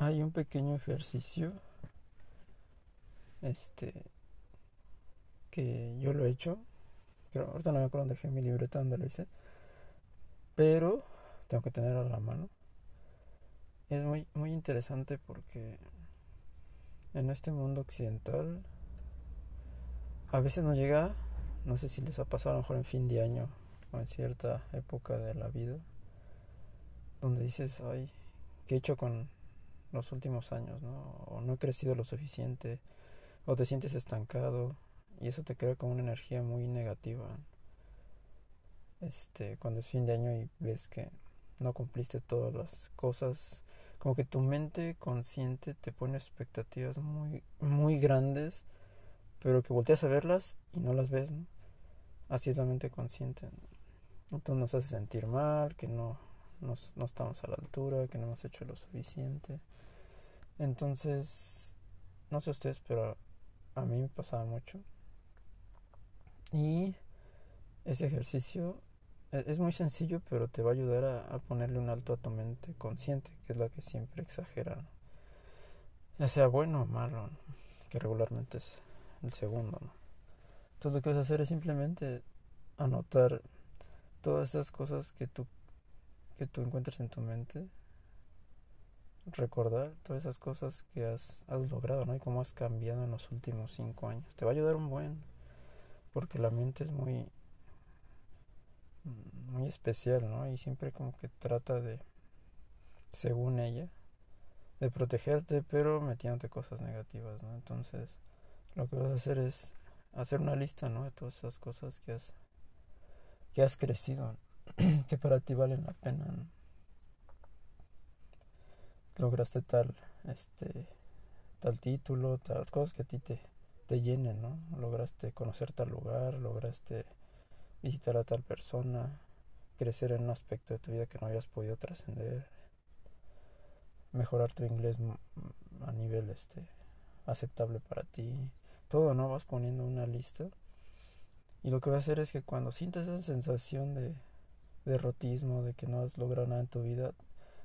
hay un pequeño ejercicio este que yo lo he hecho pero ahorita no me acuerdo dejé mi libreta donde lo hice pero tengo que tenerlo a la mano. Es muy muy interesante porque en este mundo occidental a veces nos llega no sé si les ha pasado a lo mejor en fin de año o en cierta época de la vida donde dices ay qué he hecho con los últimos años, ¿no? O no he crecido lo suficiente, o te sientes estancado, y eso te crea con una energía muy negativa. Este, cuando es fin de año y ves que no cumpliste todas las cosas, como que tu mente consciente te pone expectativas muy, muy grandes, pero que volteas a verlas y no las ves, ¿no? Así es la mente consciente. Entonces nos hace sentir mal, que no, no estamos a la altura, que no hemos hecho lo suficiente. Entonces, no sé ustedes, pero a mí me pasaba mucho. Y ese ejercicio e, es muy sencillo, pero te va a ayudar a, ponerle un alto a tu mente consciente, que es la que siempre exagera. Ya sea bueno o malo, que regularmente es el segundo. ¿no? Entonces lo que vas a hacer es simplemente anotar todas esas cosas que tú, que tú encuentres en tu mente recordar todas esas cosas que has, has logrado, ¿no? Y cómo has cambiado en los últimos cinco años. Te va a ayudar un buen, porque la mente es muy, muy especial, ¿no? Y siempre como que trata de, según ella, de protegerte, pero metiéndote cosas negativas, ¿no? Entonces, lo que vas a hacer es hacer una lista, ¿no? De todas esas cosas que has, que has crecido, que para ti valen la pena. Lograste tal, este, tal título, tal cosas que a ti te, te llenen, ¿no? Lograste conocer tal lugar, lograste visitar a tal persona, crecer en un aspecto de tu vida que no habías podido trascender, mejorar tu inglés a nivel este aceptable para ti, todo, ¿no? Vas poniendo una lista. Y lo que va a hacer es que cuando sientas esa sensación de derrotismo, de que no has logrado nada en tu vida,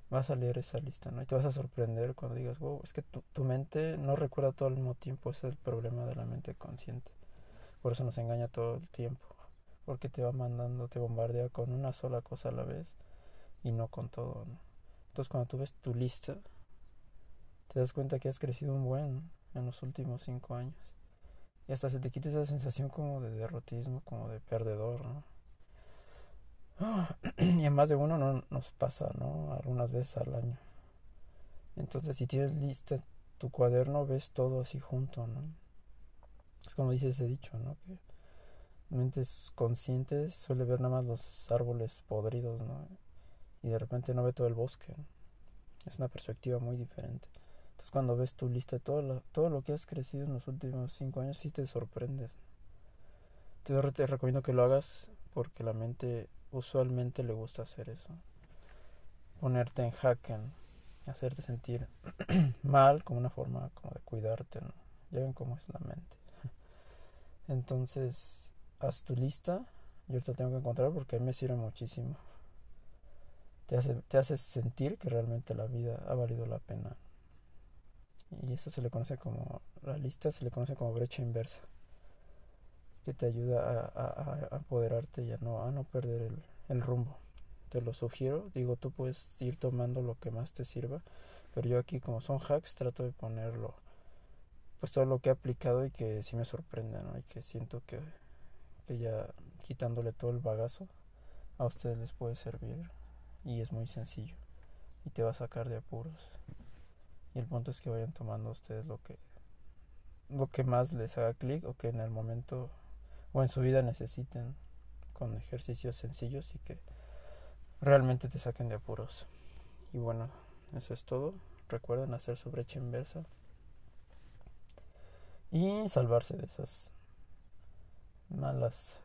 vas a leer esa lista, ¿no? Y te vas a sorprender cuando digas, wow, es que tu, tu mente no recuerda todo al mismo tiempo, ese es el problema de la mente consciente. Por eso nos engaña todo el tiempo, porque te va mandando, te bombardea con una sola cosa a la vez y no con todo, ¿no? Entonces cuando tú ves tu lista, te das cuenta que has crecido un buen en los últimos cinco años. Y hasta se te quita esa sensación como de derrotismo, como de perdedor, ¿no? y a más de uno no nos pasa, ¿no? Algunas veces al año. Entonces, si tienes lista tu cuaderno, ves todo así junto, ¿no? Es como dice ese dicho, ¿no? Que mentes conscientes suele ver nada más los árboles podridos, ¿no? Y de repente no ve todo el bosque. Es una perspectiva muy diferente. Entonces, cuando ves tu lista, todo lo, todo lo que has crecido en los últimos cinco años, sí te sorprendes. te recomiendo que lo hagas porque la mente usualmente le gusta hacer eso. Ponerte en jaque, hacerte sentir mal como una forma como de cuidarte, ¿no? Ya ven cómo es la mente. Entonces, haz tu lista. Yo ahorita tengo que encontrar porque a mí me sirve muchísimo. Te hace, te hace sentir que realmente la vida ha valido la pena. Y eso se le conoce como, la lista se le conoce como brecha inversa que te ayuda a, apoderarte y a no, a no perder el, el, rumbo. Te lo sugiero, digo, tú puedes ir tomando lo que más te sirva, pero yo aquí como son hacks trato de ponerlo, pues todo lo que he aplicado y que sí me sorprende, ¿no? Y que siento que, que ya quitándole todo el bagazo, a ustedes les puede servir y es muy sencillo y te va a sacar de apuros. Y el punto es que vayan tomando ustedes lo que lo que más les haga clic o que en el momento o en su vida necesiten con ejercicios sencillos y que realmente te saquen de apuros. Y bueno, eso es todo. Recuerden hacer su brecha inversa y salvarse de esas malas,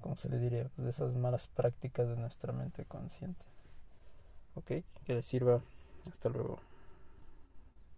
¿cómo se le diría? Pues de esas malas prácticas de nuestra mente consciente. Ok, que les sirva. Hasta luego.